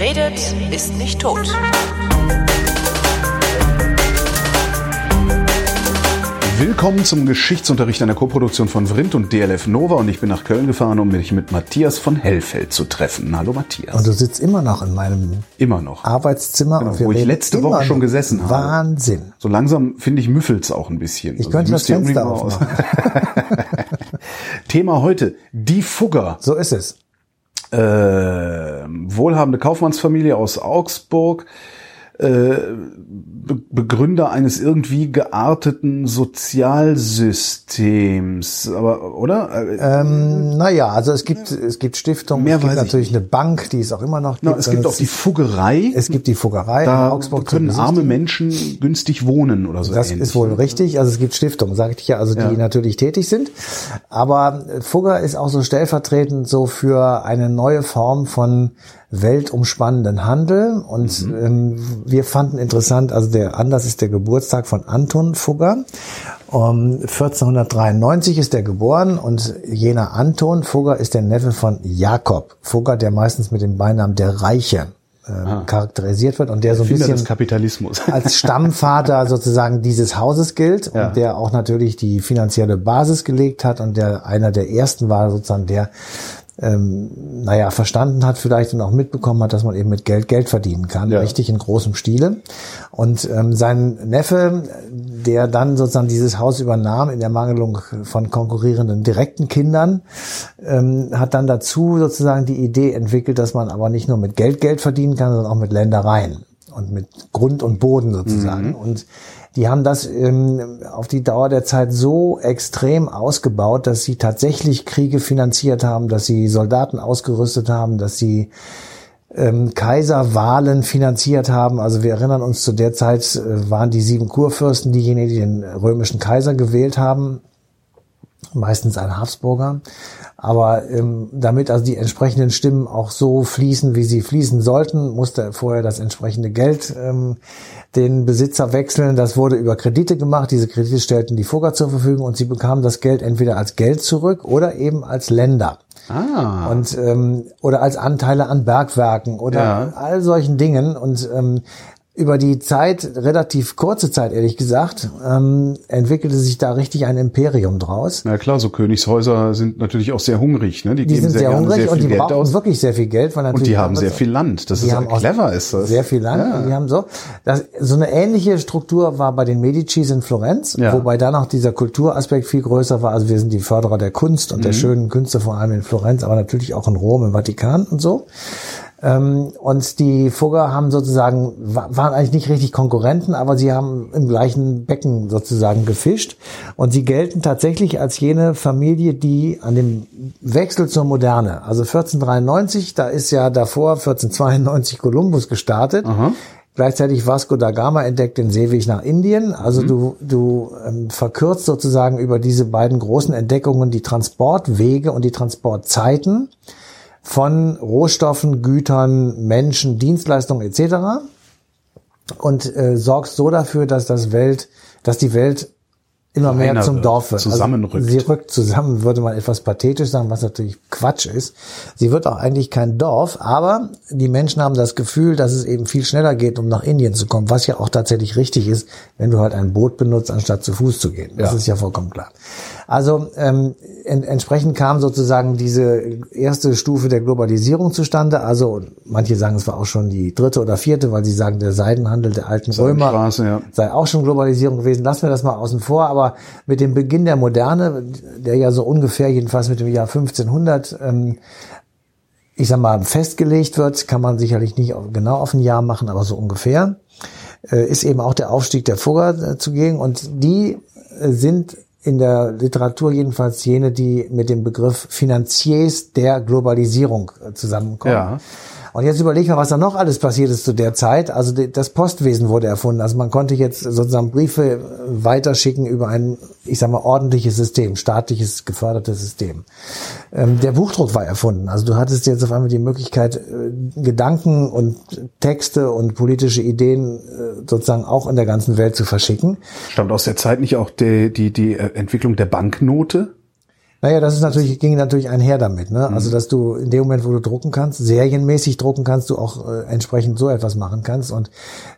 Wer redet, ist nicht tot. Willkommen zum Geschichtsunterricht einer Koproduktion von Vrindt und DLF Nova und ich bin nach Köln gefahren, um mich mit Matthias von Hellfeld zu treffen. Hallo Matthias. Und du sitzt immer noch in meinem immer noch Arbeitszimmer, genau, wo ich letzte Woche schon gesessen habe. Wahnsinn. So langsam finde ich müffelt's auch ein bisschen. Ich also könnte das Fenster aufmachen. Thema heute, die Fugger. So ist es. Äh, wohlhabende Kaufmannsfamilie aus Augsburg Begründer eines irgendwie gearteten Sozialsystems, aber oder? Ähm, naja, also es gibt es gibt Stiftungen, Mehr es gibt natürlich eine Bank, die es auch immer noch gibt. No, es gibt auch die Fuggerei. Es gibt die Fuggerei da in Augsburg. können arme Menschen günstig wohnen oder so. Das ähnlich. ist wohl richtig. Also es gibt Stiftungen, sage ich ja, also die ja. natürlich tätig sind. Aber Fugger ist auch so stellvertretend so für eine neue Form von weltumspannenden Handel. Und mhm. ähm, wir fanden interessant, also der Anlass ist der Geburtstag von Anton Fugger. Um, 1493 ist er geboren und jener Anton Fugger ist der Neffe von Jakob Fugger, der meistens mit dem Beinamen der Reiche äh, ah. charakterisiert wird und der so ein bisschen Kapitalismus. als Stammvater sozusagen dieses Hauses gilt ja. und der auch natürlich die finanzielle Basis gelegt hat und der einer der ersten war sozusagen der ähm, naja, verstanden hat vielleicht und auch mitbekommen hat, dass man eben mit Geld Geld verdienen kann, ja. richtig in großem Stile. Und ähm, sein Neffe, der dann sozusagen dieses Haus übernahm in der Mangelung von konkurrierenden direkten Kindern, ähm, hat dann dazu sozusagen die Idee entwickelt, dass man aber nicht nur mit Geld Geld verdienen kann, sondern auch mit Ländereien und mit Grund und Boden sozusagen. Mhm. Und die haben das ähm, auf die Dauer der Zeit so extrem ausgebaut, dass sie tatsächlich Kriege finanziert haben, dass sie Soldaten ausgerüstet haben, dass sie ähm, Kaiserwahlen finanziert haben. Also wir erinnern uns, zu der Zeit äh, waren die sieben Kurfürsten diejenigen, die den römischen Kaiser gewählt haben meistens ein Habsburger. Aber ähm, damit also die entsprechenden Stimmen auch so fließen, wie sie fließen sollten, musste vorher das entsprechende Geld ähm, den Besitzer wechseln. Das wurde über Kredite gemacht. Diese Kredite stellten die Fugger zur Verfügung und sie bekamen das Geld entweder als Geld zurück oder eben als Länder. Ah. Und ähm, oder als Anteile an Bergwerken oder ja. all solchen Dingen. Und ähm, über die Zeit, relativ kurze Zeit ehrlich gesagt, ähm, entwickelte sich da richtig ein Imperium draus. Na klar, so Königshäuser sind natürlich auch sehr hungrig. Ne? Die, die sind sehr, sehr hungrig sehr und die Geld brauchen aus. wirklich sehr viel Geld. Weil natürlich und die haben sehr viel Land. Das ist haben clever, ist das. Sehr viel Land. Ja. Und die haben so. Das, so eine ähnliche Struktur war bei den Medicis in Florenz, ja. wobei dann auch dieser Kulturaspekt viel größer war. Also wir sind die Förderer der Kunst und mhm. der schönen Künste, vor allem in Florenz, aber natürlich auch in Rom, im Vatikan und so. Ähm, und die Fugger haben sozusagen, waren eigentlich nicht richtig Konkurrenten, aber sie haben im gleichen Becken sozusagen gefischt. Und sie gelten tatsächlich als jene Familie, die an dem Wechsel zur Moderne, also 1493, da ist ja davor 1492 Kolumbus gestartet. Aha. Gleichzeitig Vasco da Gama entdeckt den Seeweg nach Indien. Also mhm. du, du ähm, verkürzt sozusagen über diese beiden großen Entdeckungen die Transportwege und die Transportzeiten von Rohstoffen, Gütern, Menschen, Dienstleistungen etc. und äh, sorgst so dafür, dass das Welt, dass die Welt immer mehr zum Dorf wird. Zusammenrückt. Also sie rückt zusammen, würde man etwas pathetisch sagen, was natürlich Quatsch ist. Sie wird auch eigentlich kein Dorf, aber die Menschen haben das Gefühl, dass es eben viel schneller geht, um nach Indien zu kommen, was ja auch tatsächlich richtig ist, wenn du halt ein Boot benutzt, anstatt zu Fuß zu gehen. Das ja. ist ja vollkommen klar. Also ähm, en entsprechend kam sozusagen diese erste Stufe der Globalisierung zustande. Also manche sagen, es war auch schon die dritte oder vierte, weil sie sagen, der Seidenhandel der alten Römer ja. sei auch schon Globalisierung gewesen. Lassen wir das mal außen vor. Aber mit dem Beginn der Moderne, der ja so ungefähr jedenfalls mit dem Jahr 1500 ähm, ich sag mal, festgelegt wird, kann man sicherlich nicht genau auf ein Jahr machen, aber so ungefähr, äh, ist eben auch der Aufstieg der Fugger äh, zugegen und die äh, sind in der Literatur jedenfalls jene, die mit dem Begriff Finanziers der Globalisierung äh, zusammenkommen. Ja. Und jetzt überleg mal, was da noch alles passiert ist zu der Zeit. Also das Postwesen wurde erfunden. Also man konnte jetzt sozusagen Briefe weiterschicken über ein, ich sag mal, ordentliches System, staatliches, gefördertes System. Ähm, der Buchdruck war erfunden. Also du hattest jetzt auf einmal die Möglichkeit, äh, Gedanken und Texte und politische Ideen äh, sozusagen auch in der ganzen Welt zu verschicken. Stammt aus der Zeit nicht auch die, die, die Entwicklung der Banknote? Naja, das ist natürlich, ging natürlich einher damit, ne? Also, dass du in dem Moment, wo du drucken kannst, serienmäßig drucken kannst, du auch äh, entsprechend so etwas machen kannst. Und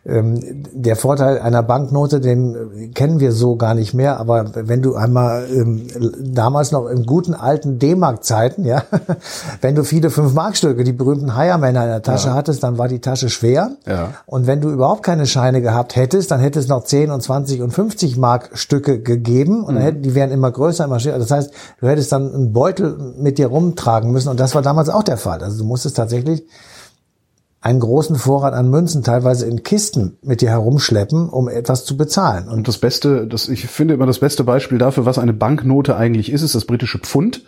ähm, der Vorteil einer Banknote, den äh, kennen wir so gar nicht mehr, aber wenn du einmal ähm, damals noch in guten alten D-Mark-Zeiten, ja, wenn du viele Fünf-Mark-Stücke, die berühmten Heiermänner in der Tasche Ja. hattest, dann war die Tasche schwer. Ja. Und wenn du überhaupt keine Scheine gehabt hättest, dann hätte es noch 10 und 20 und 50 Mark Stücke gegeben und dann hätten, die wären immer größer, immer schwerer. Das heißt, du hättest dann einen Beutel mit dir rumtragen müssen und das war damals auch der Fall. Also du musstest tatsächlich einen großen Vorrat an Münzen teilweise in Kisten mit dir herumschleppen, um etwas zu bezahlen. Und Und das Beste, das, ich finde immer das beste Beispiel dafür, was eine Banknote eigentlich ist, ist das britische Pfund.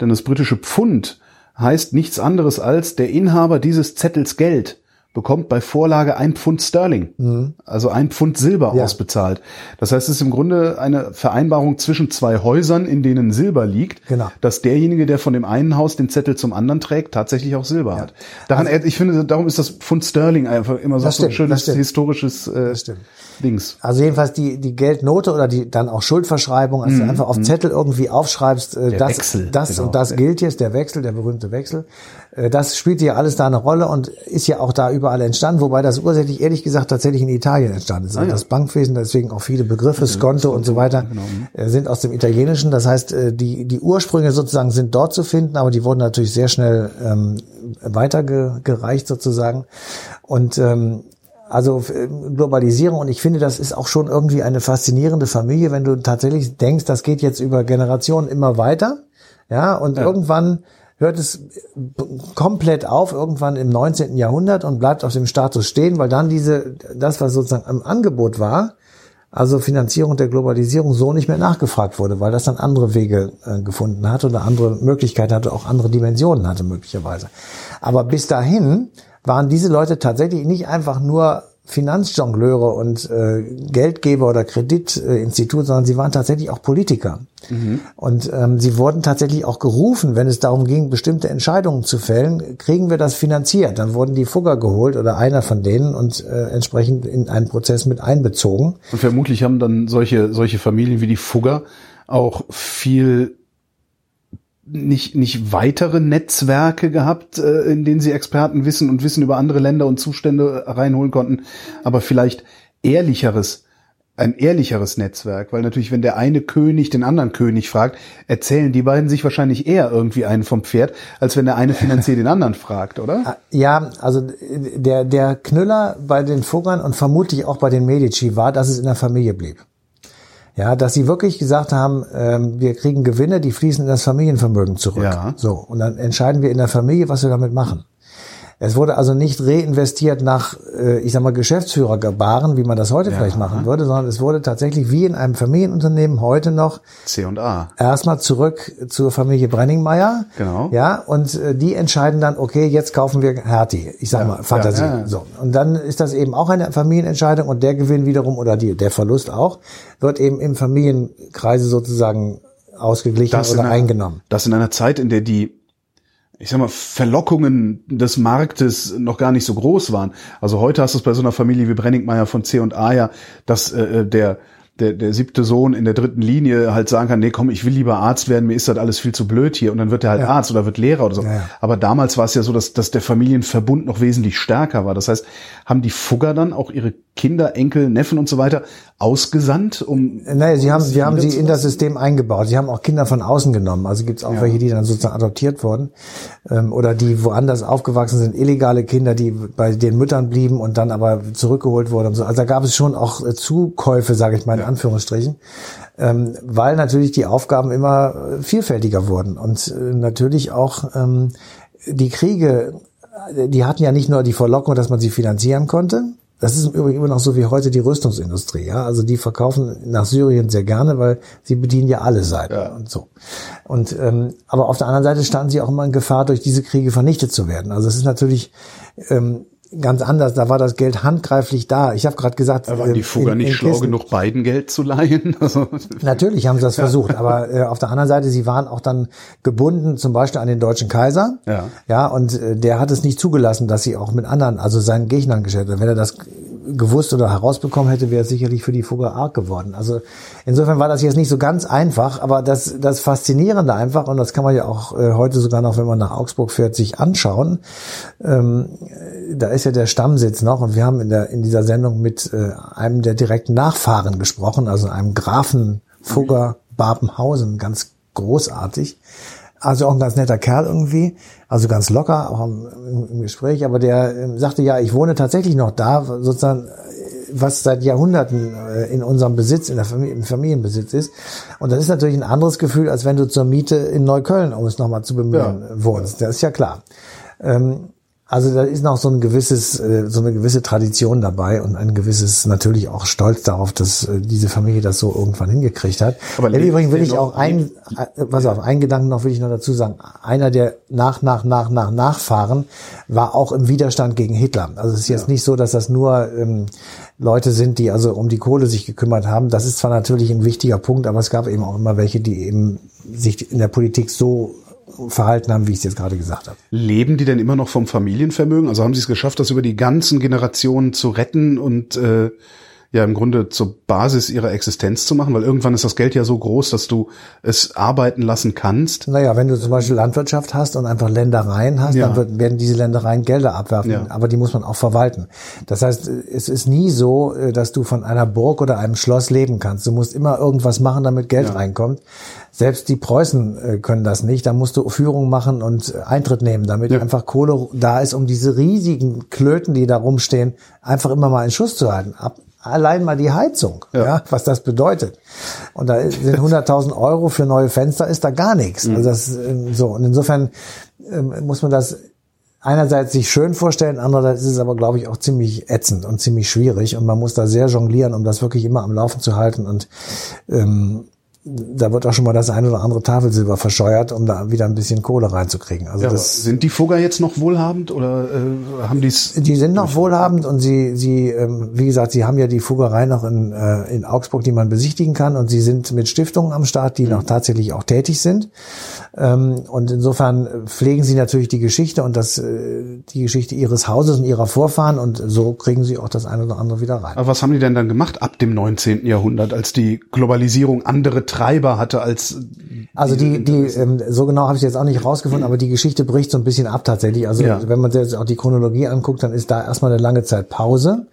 Denn das britische Pfund heißt nichts anderes als der Inhaber dieses Zettels Geld bekommt bei Vorlage ein Pfund Sterling, also ein Pfund Silber Mhm. Ja. ausbezahlt. Das heißt, es ist im Grunde eine Vereinbarung zwischen zwei Häusern, in denen Silber liegt, Genau. dass derjenige, der von dem einen Haus den Zettel zum anderen trägt, tatsächlich auch Silber hat. Daran, ich finde, darum ist das Pfund Sterling einfach immer so, ein stimmt, das schönes historisches äh. Dings. Also jedenfalls die, die Geldnote oder die dann auch Schuldverschreibung, also einfach auf Zettel irgendwie aufschreibst, äh, das, Wechsel, das genau. und das gilt jetzt, der Wechsel, der berühmte Wechsel. Äh, das spielt ja alles da eine Rolle und ist ja auch da überall entstanden, wobei das ursächlich ehrlich gesagt tatsächlich in Italien entstanden ist. Also ja. Das Bankwesen, deswegen auch viele Begriffe, Skonto und so weiter, äh, sind aus dem Italienischen. Das heißt, äh, die, die Ursprünge sozusagen sind dort zu finden, aber die wurden natürlich sehr schnell ähm, weitergereicht sozusagen. Und ähm, also äh, Globalisierung und ich finde, das ist auch schon irgendwie eine faszinierende Familie, wenn du tatsächlich denkst, das geht jetzt über Generationen immer weiter, ja, und irgendwann hört es komplett auf, irgendwann im 19. Jahrhundert und bleibt auf dem Status stehen, weil dann diese, das, was sozusagen im Angebot war, also Finanzierung der Globalisierung so nicht mehr nachgefragt wurde, weil das dann andere Wege äh, gefunden hat oder andere Möglichkeiten hatte, auch andere Dimensionen hatte möglicherweise. Aber bis dahin waren diese Leute tatsächlich nicht einfach nur Finanzjongleure und äh, Geldgeber oder Kreditinstitut, sondern sie waren tatsächlich auch Politiker. Und ähm, sie wurden tatsächlich auch gerufen, wenn es darum ging, bestimmte Entscheidungen zu fällen, kriegen wir das finanziert. Dann wurden die Fugger geholt oder einer von denen und äh, entsprechend in einen Prozess mit einbezogen. Und vermutlich haben dann solche, solche Familien wie die Fugger auch viel nicht, nicht weitere Netzwerke gehabt, äh, in denen sie Expertenwissen und Wissen über andere Länder und Zustände reinholen konnten, aber vielleicht ehrlicheres, ein ehrlicheres Netzwerk, weil natürlich, wenn der eine König den anderen König fragt, erzählen die beiden sich wahrscheinlich eher irgendwie einen vom Pferd, als wenn der eine finanziell den anderen fragt, oder? Ja, also der, der Knüller bei den Fuggern und vermutlich auch bei den Medici war, dass es in der Familie blieb. Ja, dass sie wirklich gesagt haben, ähm, wir kriegen Gewinne, die fließen in das Familienvermögen zurück. Ja. So, und dann entscheiden wir in der Familie, was wir damit machen. Es wurde also nicht reinvestiert nach, äh, ich sag mal, Geschäftsführergebaren, wie man das heute vielleicht machen würde, sondern es wurde tatsächlich wie in einem Familienunternehmen heute noch C und A. erstmal zurück zur Familie Brenningmeier. Genau. Ja, und äh, die entscheiden dann, okay, jetzt kaufen wir Hertie. Ich sag mal, Fantasie. ja, ja. So. Und dann ist das eben auch eine Familienentscheidung und der Gewinn wiederum oder die, der Verlust auch, wird eben im Familienkreise sozusagen ausgeglichen Das oder einer- eingenommen. Das in einer Zeit, in der die, ich sag mal, Verlockungen des Marktes noch gar nicht so groß waren. Also heute hast du es bei so einer Familie wie Brenningmeier von C und A ja, dass äh, der der, der siebte Sohn in der dritten Linie halt sagen kann, nee, komm, ich will lieber Arzt werden, mir ist das alles viel zu blöd hier und dann wird er halt Ja. Arzt oder wird Lehrer oder so. Ja, ja. Aber damals war es ja so, dass, dass der Familienverbund noch wesentlich stärker war. Das heißt, haben die Fugger dann auch ihre Kinder, Enkel, Neffen und so weiter ausgesandt, um Naja, sie haben, sie haben sie in das? System eingebaut. Sie haben auch Kinder von außen genommen. Also gibt es auch welche, die dann sozusagen adoptiert wurden ähm, oder die woanders aufgewachsen sind, illegale Kinder, die bei den Müttern blieben und dann aber zurückgeholt wurden. Und so. Also da gab es schon auch äh, Zukäufe, sage ich mal in Anführungsstrichen, ähm, weil natürlich die Aufgaben immer äh, vielfältiger wurden und äh, natürlich auch ähm, die Kriege, äh, die hatten ja nicht nur die Verlockung, dass man sie finanzieren konnte, das ist im Übrigen immer noch so wie heute die Rüstungsindustrie. Ja? Also die verkaufen nach Syrien sehr gerne, weil sie bedienen ja alle Seiten Ja. und so. Und ähm, aber auf der anderen Seite standen sie auch immer in Gefahr, durch diese Kriege vernichtet zu werden. Also es ist natürlich ähm, ganz anders. Da war das Geld handgreiflich da. Ich habe gerade gesagt, Da waren die ähm, Fugger in- nicht in schlau Kisten- genug, beiden Geld zu leihen. Also, Natürlich haben sie das versucht, aber äh, auf der anderen Seite, sie waren auch dann gebunden, zum Beispiel an den deutschen Kaiser. Ja. Ja, und äh, der hat es nicht zugelassen, dass sie auch mit anderen, also seinen Gegnern gestellt haben. Wenn er das gewusst oder herausbekommen hätte, wäre es sicherlich für die Fugger arg geworden. Also insofern war das jetzt nicht so ganz einfach, aber das, das Faszinierende einfach, und das kann man ja auch äh, heute sogar noch, wenn man nach Augsburg fährt, sich anschauen. Ähm, da ist ja der Stammsitz noch und wir haben in, der, in dieser Sendung mit äh, einem der direkten Nachfahren gesprochen, also einem Grafen Fugger Babenhausen, ganz großartig. Also auch ein ganz netter Kerl irgendwie, also ganz locker, auch im, im Gespräch, aber der äh, sagte, ja, ich wohne tatsächlich noch da, sozusagen, was seit Jahrhunderten äh, in unserem Besitz, in der Familie, im Familienbesitz ist. Und das ist natürlich ein anderes Gefühl, als wenn du zur Miete in Neukölln, um es nochmal zu bemühen, ja. wohnst. Das ist ja klar. Ähm, also da ist noch so ein gewisses, äh, so eine gewisse Tradition dabei und ein gewisses natürlich auch Stolz darauf, dass äh, diese Familie das so irgendwann hingekriegt hat. Aber Im Übrigen will ich auch ein, äh, pass auf, einen Gedanken noch will ich noch dazu sagen. Einer der nach, nach, nach, nach, Nachfahren war auch im Widerstand gegen Hitler. Also es ist jetzt ja. nicht so, dass das nur ähm, Leute sind, die also um die Kohle sich gekümmert haben. Das ist zwar natürlich ein wichtiger Punkt, aber es gab eben auch immer welche, die eben sich in der Politik so verhalten haben, wie ich es jetzt gerade gesagt habe. Leben die denn immer noch vom Familienvermögen? Also haben sie es geschafft, das über die ganzen Generationen zu retten und äh, ja im Grunde zur Basis ihrer Existenz zu machen, weil irgendwann ist das Geld ja so groß, dass du es arbeiten lassen kannst. Naja, wenn du zum Beispiel Landwirtschaft hast und einfach Ländereien hast, ja. dann wird, werden diese Ländereien Gelder abwerfen, ja. aber die muss man auch verwalten. Das heißt, es ist nie so, äh, dass du von einer Burg oder einem Schloss leben kannst. Du musst immer irgendwas machen, damit Geld ja. reinkommt. Selbst die Preußen äh, können das nicht. Da musst du Führung machen und äh, Eintritt nehmen, damit einfach Kohle da ist, um diese riesigen Klöten, die da rumstehen, einfach immer mal in Schuss zu halten. Ab, allein mal die Heizung, ja. ja was das bedeutet. Und da sind 100.000 Euro für neue Fenster ist da gar nichts. Mhm. Also das ähm, so und insofern ähm, muss man das einerseits sich schön vorstellen, andererseits ist es aber glaube ich auch ziemlich ätzend und ziemlich schwierig und man muss da sehr jonglieren, um das wirklich immer am Laufen zu halten und ähm, da wird auch schon mal das eine oder andere Tafelsilber verscheuert, um da wieder ein bisschen Kohle reinzukriegen. Also ja, das, sind die Fugger jetzt noch wohlhabend oder äh, haben die's? Die sind noch wohlhabend und sie, sie, ähm, wie gesagt, sie haben ja die Fuggerei noch in, äh, in Augsburg, die man besichtigen kann und sie sind mit Stiftungen am Start, die mhm. noch tatsächlich auch tätig sind. Ähm, und insofern pflegen sie natürlich die Geschichte und das, äh, die Geschichte ihres Hauses und ihrer Vorfahren und so kriegen sie auch das eine oder andere wieder rein. Aber was haben die denn dann gemacht ab dem 19. Jahrhundert, als die Globalisierung andere Treiber hatte als also die die ähm, so genau habe ich jetzt auch nicht rausgefunden, aber die Geschichte bricht so ein bisschen ab tatsächlich. Also ja. wenn man sich jetzt auch die Chronologie anguckt, dann ist da erstmal eine lange Zeit Pause.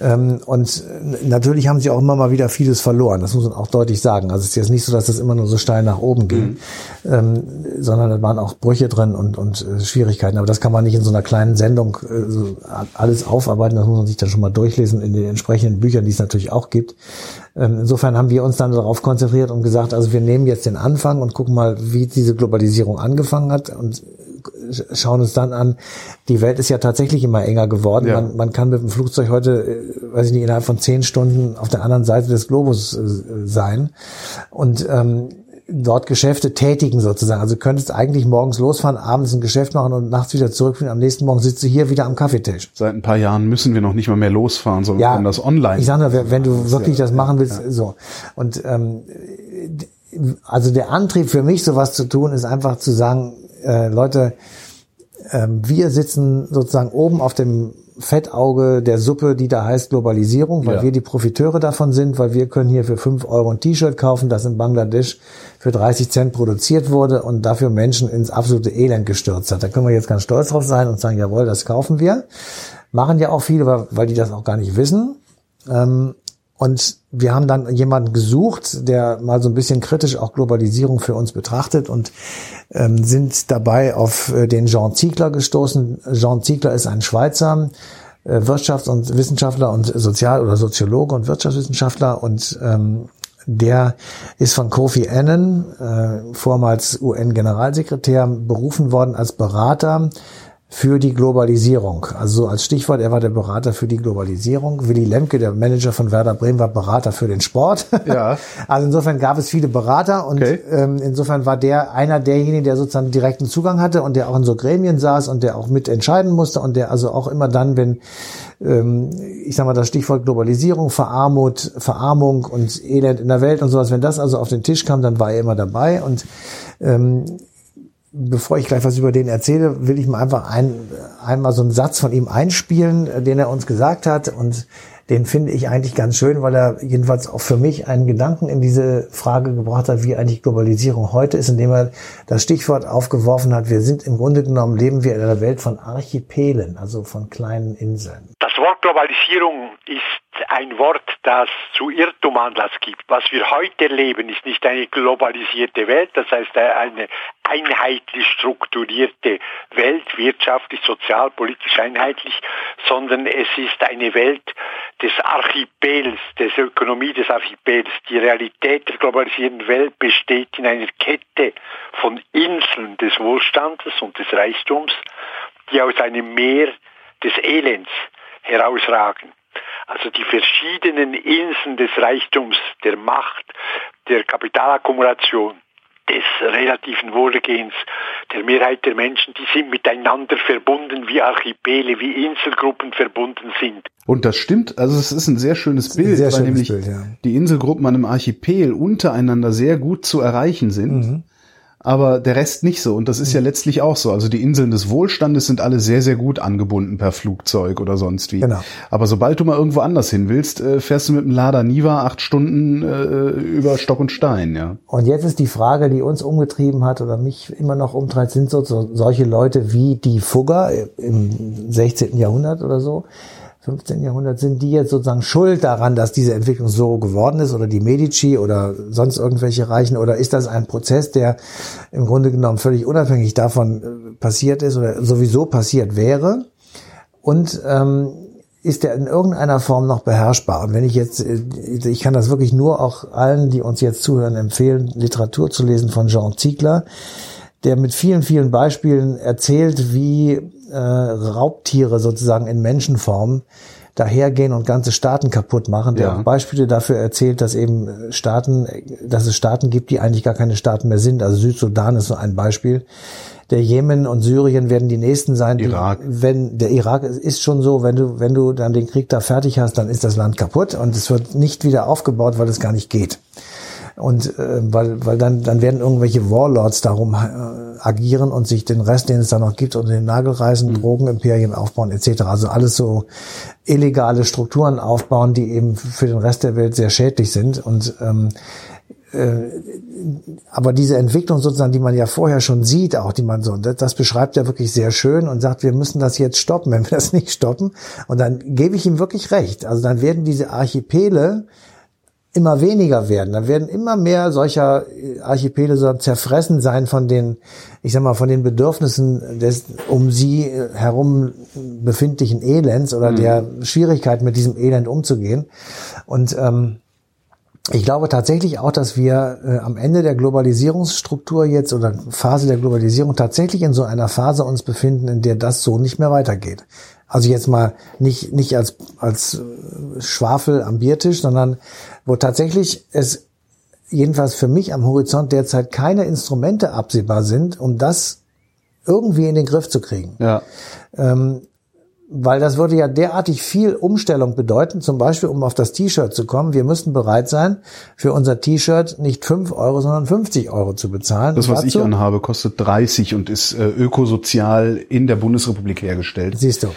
Ähm, und natürlich haben sie auch immer mal wieder vieles verloren. Das muss man auch deutlich sagen. Also es ist jetzt nicht so, dass das immer nur so steil nach oben ging, mhm. ähm, sondern da waren auch Brüche drin und, und äh, Schwierigkeiten. Aber das kann man nicht in so einer kleinen Sendung äh, alles aufarbeiten. Das muss man sich dann schon mal durchlesen in den entsprechenden Büchern, die es natürlich auch gibt. Ähm, insofern haben wir uns dann darauf konzentriert und gesagt, also wir nehmen jetzt den Anfang und gucken mal, wie diese Globalisierung angefangen hat und schauen uns dann an, die Welt ist ja tatsächlich immer enger geworden. Ja. Man, man kann mit dem Flugzeug heute, äh, weiß ich nicht, innerhalb von zehn Stunden auf der anderen Seite des Globus äh, sein. Und ähm, dort Geschäfte tätigen sozusagen. Also du könntest eigentlich morgens losfahren, abends ein Geschäft machen und nachts wieder zurückfinden. Am nächsten Morgen sitzt du hier wieder am Kaffeetisch. Seit ein paar Jahren müssen wir noch nicht mal mehr losfahren, sondern ja, können das online. Ich sage nur, wenn du wirklich das machen willst, ja. so. Und ähm, also der Antrieb für mich, sowas zu tun, ist einfach zu sagen, äh, Leute, äh, wir sitzen sozusagen oben auf dem Fettauge der Suppe, die da heißt Globalisierung, weil ja. wir die Profiteure davon sind, weil wir können hier für fünf Euro ein T-Shirt kaufen, das in Bangladesch für 30 Cent produziert wurde und dafür Menschen ins absolute Elend gestürzt hat. Da können wir jetzt ganz stolz drauf sein und sagen, jawohl, das kaufen wir. Machen ja auch viele, weil die das auch gar nicht wissen. Ähm, und wir haben dann jemanden gesucht, der mal so ein bisschen kritisch auch Globalisierung für uns betrachtet und ähm, sind dabei auf äh, den Jean Ziegler gestoßen. Jean Ziegler ist ein Schweizer äh, Wirtschafts- und Wissenschaftler und Sozial- oder Soziologe und Wirtschaftswissenschaftler und ähm, der ist von Kofi Annan, äh, vormals UN-Generalsekretär, berufen worden als Berater für die Globalisierung. Also als Stichwort, er war der Berater für die Globalisierung. Willy Lemke, der Manager von Werder Bremen, war Berater für den Sport. Ja. Also insofern gab es viele Berater und okay. ähm, insofern war der einer derjenigen, der sozusagen direkten Zugang hatte und der auch in so Gremien saß und der auch mitentscheiden musste und der also auch immer dann, wenn ähm, ich sag mal das Stichwort Globalisierung, Verarmut, Verarmung und Elend in der Welt und sowas, wenn das also auf den Tisch kam, dann war er immer dabei und ähm, bevor ich gleich was über den erzähle, will ich mal einfach ein, einmal so einen Satz von ihm einspielen, den er uns gesagt hat. Und den finde ich eigentlich ganz schön, weil er jedenfalls auch für mich einen Gedanken in diese Frage gebracht hat, wie eigentlich Globalisierung heute ist, indem er das Stichwort aufgeworfen hat, wir sind im Grunde genommen, leben wir in einer Welt von Archipelen, also von kleinen Inseln. Wort Globalisierung ist ein Wort, das zu Irrtum Anlass gibt. Was wir heute erleben, ist nicht eine globalisierte Welt, das heißt eine einheitlich strukturierte Welt, wirtschaftlich, sozial, politisch einheitlich, sondern es ist eine Welt des Archipels, des Ökonomie des Archipels. Die Realität der globalisierten Welt besteht in einer Kette von Inseln des Wohlstandes und des Reichtums, die aus einem Meer des Elends herausragen. Also die verschiedenen Inseln des Reichtums, der Macht, der Kapitalakkumulation, des relativen Wohlergehens der Mehrheit der Menschen, die sind miteinander verbunden, wie Archipele, wie Inselgruppen verbunden sind. Und das stimmt, also es ist ein sehr schönes Bild, sehr weil schönes nämlich Bild, ja. die Inselgruppen an einem Archipel untereinander sehr gut zu erreichen sind. Mhm aber der Rest nicht so. Und das ist ja mhm. letztlich auch so. Also die Inseln des Wohlstandes sind alle sehr, sehr gut angebunden per Flugzeug oder sonst wie. Genau. Aber sobald du mal irgendwo anders hin willst, äh, fährst du mit dem Lada Niva acht Stunden äh, über Stock und Stein, ja. Und jetzt ist die Frage, die uns umgetrieben hat oder mich immer noch umtreibt, sind so, so solche Leute wie die Fugger im 16. Jahrhundert oder so, 15. Jahrhundert, sind die jetzt sozusagen schuld daran, dass diese Entwicklung so geworden ist oder die Medici oder sonst irgendwelche Reichen oder ist das ein Prozess, der im Grunde genommen völlig unabhängig davon äh, passiert ist oder sowieso passiert wäre? Und ähm, ist der in irgendeiner Form noch beherrschbar? Und wenn ich jetzt, äh, ich kann das wirklich nur auch allen, die uns jetzt zuhören, empfehlen, Literatur zu lesen von Jean Ziegler, der mit vielen, vielen Beispielen erzählt, wie äh, Raubtiere sozusagen in Menschenform dahergehen und ganze Staaten kaputt machen, der ja. auch Beispiele dafür erzählt, dass eben Staaten, dass es Staaten gibt, die eigentlich gar keine Staaten mehr sind. Also Südsudan ist so ein Beispiel. Der Jemen und Syrien werden die nächsten sein. Irak. Die, wenn der Irak ist schon so, wenn du wenn du dann den Krieg da fertig hast, dann ist das Land kaputt und es wird nicht wieder aufgebaut, weil es gar nicht geht. Und äh, weil, weil dann, dann werden irgendwelche Warlords darum äh, agieren und sich den Rest, den es da noch gibt, unter den Nagel reißen, mhm. Drogenimperien aufbauen etc. Also alles so illegale Strukturen aufbauen, die eben für den Rest der Welt sehr schädlich sind. Und ähm, äh, aber diese Entwicklung sozusagen, die man ja vorher schon sieht, auch die man so, das, das beschreibt er wirklich sehr schön und sagt, wir müssen das jetzt stoppen, wenn wir das nicht stoppen. Und dann gebe ich ihm wirklich recht. Also dann werden diese Archipele immer weniger werden. Dann werden immer mehr solcher Archipele so zerfressen sein von den, ich sag mal, von den Bedürfnissen des um sie herum befindlichen Elends oder mhm. der Schwierigkeit mit diesem Elend umzugehen. Und ähm, ich glaube tatsächlich auch, dass wir äh, am Ende der Globalisierungsstruktur jetzt oder Phase der Globalisierung tatsächlich in so einer Phase uns befinden, in der das so nicht mehr weitergeht. Also jetzt mal nicht, nicht als, als Schwafel am Biertisch, sondern wo tatsächlich es jedenfalls für mich am Horizont derzeit keine Instrumente absehbar sind, um das irgendwie in den Griff zu kriegen. Ja. Ähm, weil das würde ja derartig viel Umstellung bedeuten, zum Beispiel um auf das T-Shirt zu kommen. Wir müssten bereit sein, für unser T-Shirt nicht fünf Euro, sondern 50 Euro zu bezahlen. Das, was dazu, ich anhabe, kostet 30 und ist äh, ökosozial in der Bundesrepublik hergestellt. Siehst du,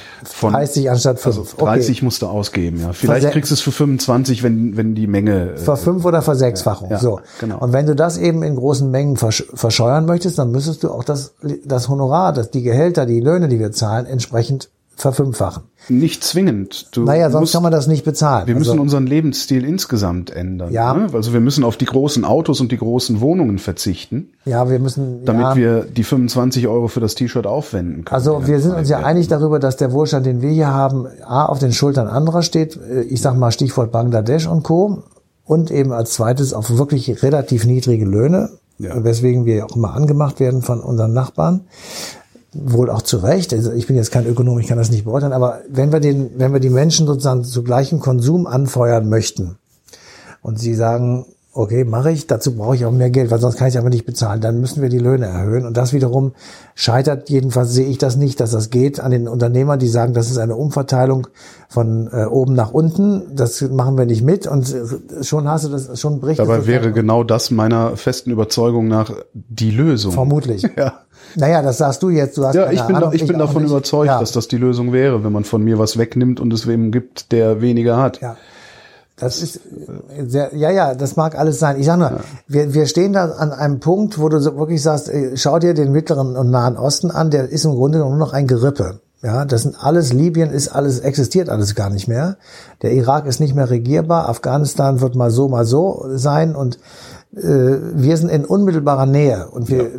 30 Von, anstatt 5. Also 30 okay. musst du ausgeben, ja. Vielleicht kriegst du es für 25, wenn, wenn die Menge... Äh, für fünf oder für Sechsfachung, ja, ja, so. Genau. Und wenn du das eben in großen Mengen versch verscheuern möchtest, dann müsstest du auch das, das Honorar, das, die Gehälter, die Löhne, die wir zahlen, entsprechend verfünffachen. Nicht zwingend. Du naja, sonst musst, kann man das nicht bezahlen. Wir müssen also, unseren Lebensstil insgesamt ändern. Ja. Ne? Also wir müssen auf die großen Autos und die großen Wohnungen verzichten. Ja, wir müssen. Damit ja. wir die 25 Euro für das T-Shirt aufwenden können. Also wir sind uns ja einig darüber, dass der Wohlstand, den wir hier haben, A, auf den Schultern anderer steht. Ich sag mal Stichwort Bangladesch und Co. Und eben als zweites auf wirklich relativ niedrige Löhne. Ja. Weswegen wir auch immer angemacht werden von unseren Nachbarn wohl auch zu Recht. Also ich bin jetzt kein Ökonom, ich kann das nicht beurteilen, aber wenn wir den, wenn wir die Menschen sozusagen zu gleichem Konsum anfeuern möchten und sie sagen, okay, mache ich, dazu brauche ich auch mehr Geld, weil sonst kann ich aber nicht bezahlen. Dann müssen wir die Löhne erhöhen. Und das wiederum scheitert, jedenfalls sehe ich das nicht, dass das geht an den Unternehmern, die sagen, das ist eine Umverteilung von äh, oben nach unten. Das machen wir nicht mit. Und äh, schon hast du das, schon bricht Dabei wäre genau das meiner festen Überzeugung nach die Lösung. Vermutlich. Ja. Naja, das sagst du jetzt. Du hast ja, ich bin, Ahnung, ich bin davon nicht. überzeugt, ja. dass das die Lösung wäre, wenn man von mir was wegnimmt und es wem gibt, der weniger hat. Ja. Das ist sehr, ja, ja, das mag alles sein. Ich sag nur, ja. wir, wir stehen da an einem Punkt, wo du wirklich sagst, ey, schau dir den mittleren und nahen Osten an, der ist im Grunde nur noch ein Gerippe. Ja, das sind alles, Libyen ist alles, existiert alles gar nicht mehr. Der Irak ist nicht mehr regierbar, Afghanistan wird mal so, mal so sein und äh, wir sind in unmittelbarer Nähe und wir, ja.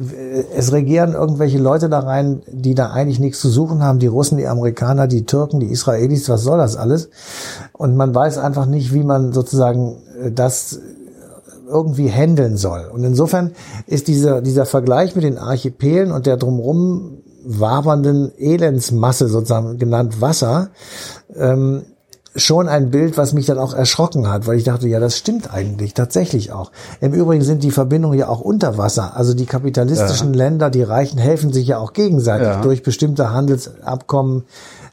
es regieren irgendwelche Leute da rein, die da eigentlich nichts zu suchen haben, die Russen, die Amerikaner, die Türken, die Israelis, was soll das alles? Und man weiß einfach nicht, wie man sozusagen das irgendwie handeln soll. Und insofern ist dieser, dieser Vergleich mit den Archipelen und der drumherum wabernden Elendsmasse sozusagen genannt Wasser, ähm, schon ein Bild, was mich dann auch erschrocken hat, weil ich dachte, ja, das stimmt eigentlich tatsächlich auch. Im Übrigen sind die Verbindungen ja auch unter Wasser. Also die kapitalistischen ja. Länder, die Reichen, helfen sich ja auch gegenseitig ja. durch bestimmte Handelsabkommen.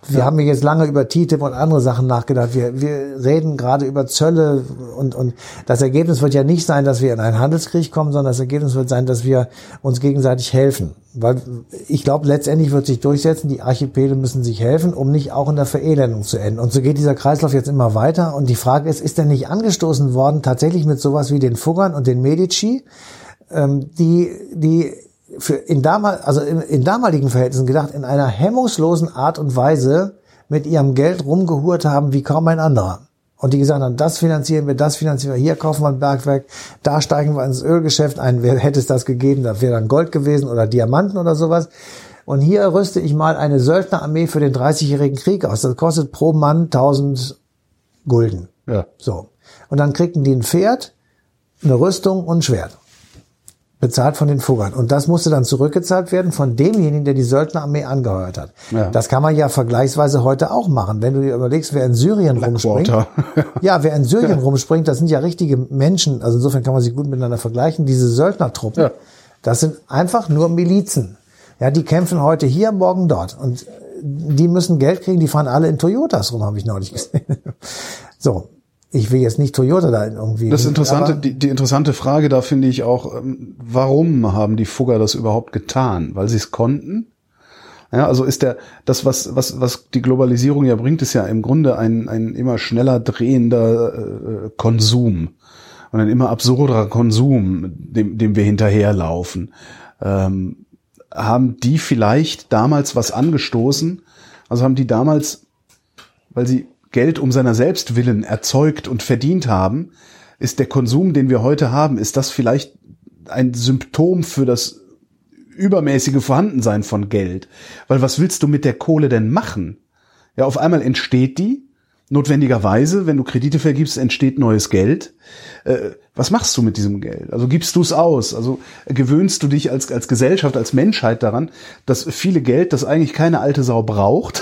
Wir ja. haben jetzt lange über TTIP und andere Sachen nachgedacht. Wir, wir reden gerade über Zölle und, und das Ergebnis wird ja nicht sein, dass wir in einen Handelskrieg kommen, sondern das Ergebnis wird sein, dass wir uns gegenseitig helfen. Weil ich glaube, letztendlich wird sich durchsetzen, die Archipele müssen sich helfen, um nicht auch in der Verelendung zu enden. Und so geht dieser Kreislauf jetzt immer weiter. Und die Frage ist, ist der nicht angestoßen worden, tatsächlich mit sowas wie den Fuggern und den Medici, ähm, die, die für in damal, also in, in damaligen Verhältnissen gedacht, in einer hemmungslosen Art und Weise mit ihrem Geld rumgehurt haben wie kaum ein anderer. Und die gesagt haben, das finanzieren wir, das finanzieren wir, hier kaufen wir ein Bergwerk, da steigen wir ins Ölgeschäft ein, wer hätte es das gegeben, das wäre dann Gold gewesen oder Diamanten oder sowas. Und hier rüste ich mal eine Söldnerarmee für den 30-jährigen Krieg aus. Das kostet pro Mann 1000 Gulden. Ja. So. Und dann kriegten die ein Pferd, eine Rüstung und ein Schwert bezahlt von den Fuggern. Und das musste dann zurückgezahlt werden von demjenigen, der die Söldnerarmee angeheuert hat. Ja. Das kann man ja vergleichsweise heute auch machen. Wenn du dir überlegst, wer in Syrien rumspringt. ja, wer in Syrien ja. rumspringt, das sind ja richtige Menschen. Also insofern kann man sie gut miteinander vergleichen. Diese Söldnertruppen, ja. das sind einfach nur Milizen. Ja, die kämpfen heute hier, morgen dort. Und die müssen Geld kriegen, die fahren alle in Toyotas rum, habe ich neulich gesehen. so, ich will jetzt nicht Toyota da irgendwie. Das interessante, die, die interessante Frage da finde ich auch, ähm, warum haben die Fugger das überhaupt getan? Weil sie es konnten? Ja, also ist der, das, was, was, was die Globalisierung ja bringt, ist ja im Grunde ein, ein immer schneller drehender äh, Konsum und ein immer absurderer Konsum, dem, dem wir hinterherlaufen. Ähm, haben die vielleicht damals was angestoßen? Also haben die damals, weil sie Geld um seiner selbst willen erzeugt und verdient haben, ist der Konsum, den wir heute haben, ist das vielleicht ein Symptom für das übermäßige Vorhandensein von Geld. Weil was willst du mit der Kohle denn machen? Ja, auf einmal entsteht die, notwendigerweise, wenn du Kredite vergibst, entsteht neues Geld. Äh, was machst du mit diesem Geld? Also gibst du es aus? Also gewöhnst du dich als, als Gesellschaft, als Menschheit daran, dass viele Geld, das eigentlich keine alte Sau braucht,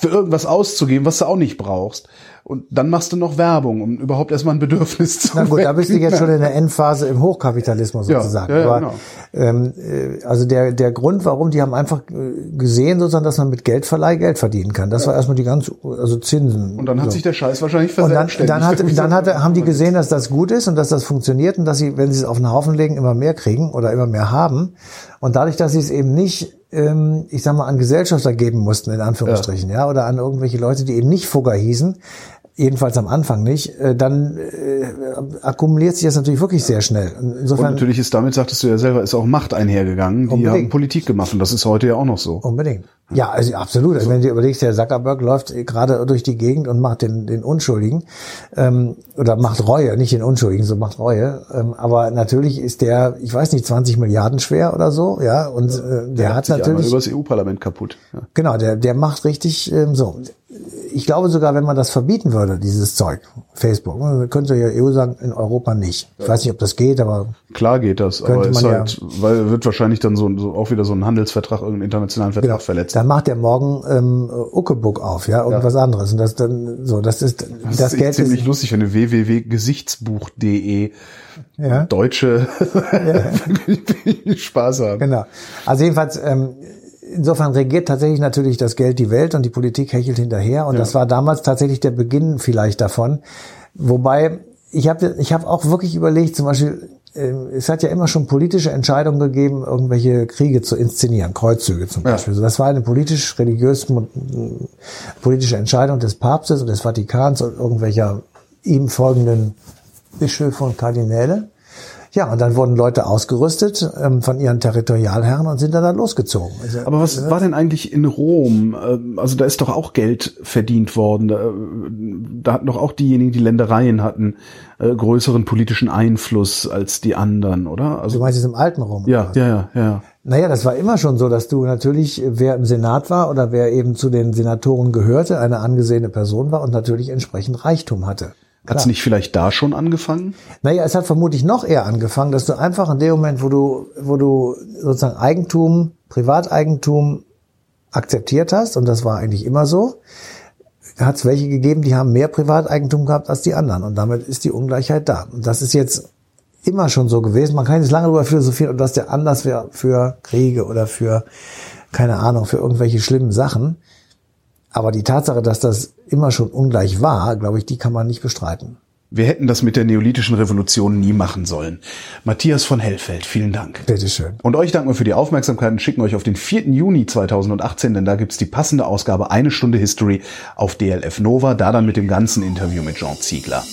für irgendwas auszugeben, was du auch nicht brauchst. Und dann machst du noch Werbung, um überhaupt erstmal ein Bedürfnis zu Na gut, da bist du jetzt schon in der Endphase im Hochkapitalismus sozusagen. Ja, ja, Aber, genau. Ähm, äh, also der, der Grund, warum, die haben einfach äh, gesehen sozusagen, dass man mit Geldverleih Geld verdienen kann. Das ja. war erstmal die ganz, also Zinsen. Und dann hat so. sich der Scheiß wahrscheinlich verselbstständigt. Und dann, dann, hat, dann hat, haben die gesehen, dass das gut ist und dass das funktioniert und dass sie, wenn sie es auf den Haufen legen, immer mehr kriegen oder immer mehr haben. Und dadurch, dass sie es eben nicht ähm, ich sag mal, an Gesellschafter geben mussten, in Anführungsstrichen, ja. ja, oder an irgendwelche Leute, die eben nicht Fugger hießen, jedenfalls am Anfang nicht, äh, dann äh, akkumuliert sich das natürlich wirklich sehr schnell. Insofern, und natürlich ist damit, sagtest du ja selber, ist auch Macht einhergegangen. Die unbedingt. haben Politik gemacht und das ist heute ja auch noch so. Unbedingt. Ja, also absolut. Also, wenn du überlegst, der Zuckerberg läuft gerade durch die Gegend und macht den, den Unschuldigen ähm, oder macht Reue, nicht den Unschuldigen, so macht Reue. Ähm, aber natürlich ist der, ich weiß nicht, 20 Milliarden schwer oder so, ja. Und äh, der, der hat, hat natürlich über das EU-Parlament kaputt. Ja. Genau, der der macht richtig ähm, so ich glaube sogar, wenn man das verbieten würde, dieses Zeug, Facebook, man könnte ja EU sagen, in Europa nicht. Ich weiß nicht, ob das geht, aber klar geht das, aber ist halt, weil wird wahrscheinlich dann so, so auch wieder so ein Handelsvertrag, irgendeinen internationalen Vertrag genau. verletzt. Dann macht der morgen ähm, Uckebook auf, ja, irgendwas ja. anderes. Und das dann so, das ist das, das ist Geld ziemlich ist, lustig, wenn du www.gesichtsbuch.de ja. Deutsche ja. Spaß haben. Genau. Also jedenfalls ähm, insofern regiert tatsächlich natürlich das Geld die Welt und die Politik hechelt hinterher. Und ja. das war damals tatsächlich der Beginn vielleicht davon. Wobei ich habe ich hab auch wirklich überlegt, zum Beispiel, äh, es hat ja immer schon politische Entscheidungen gegeben, irgendwelche Kriege zu inszenieren, Kreuzzüge zum Beispiel. Ja. das war eine politisch-religiös politische Entscheidung des Papstes und des Vatikans und irgendwelcher ihm folgenden Bischöfe und Kardinäle. Ja, und dann wurden Leute ausgerüstet ähm, von ihren Territorialherren und sind dann, dann losgezogen. Also, Aber was äh, war denn eigentlich in Rom? Ähm, also da ist doch auch Geld verdient worden. Da, da hatten doch auch diejenigen, die Ländereien hatten, äh, größeren politischen Einfluss als die anderen, oder? Also, du meinst jetzt im alten Rom? Ja, ja, ja, ja. Naja, das war immer schon so, dass du natürlich, wer im Senat war oder wer eben zu den Senatoren gehörte, eine angesehene Person war und natürlich entsprechend Reichtum hatte. Hat es nicht vielleicht da schon angefangen? Naja, es hat vermutlich noch eher angefangen, dass du einfach in dem Moment, wo du, wo du sozusagen Eigentum, Privateigentum akzeptiert hast, und das war eigentlich immer so, hat es welche gegeben, die haben mehr Privateigentum gehabt als die anderen. Und damit ist die Ungleichheit da. Und das ist jetzt immer schon so gewesen. Man kann jetzt lange darüber philosophieren, ob das der Anlass wäre für Kriege oder für, keine Ahnung, für irgendwelche schlimmen Sachen. Aber die Tatsache, dass das immer schon ungleich war, glaube ich, die kann man nicht bestreiten. Wir hätten das mit der neolithischen Revolution nie machen sollen. Matthias von Hellfeld, vielen Dank. Bitteschön. Und euch danken wir für die Aufmerksamkeit und schicken euch auf den 4. Juni 2018, denn da gibt's die passende Ausgabe Eine Stunde History auf DLF Nova, da dann mit dem ganzen Interview mit Jean Ziegler.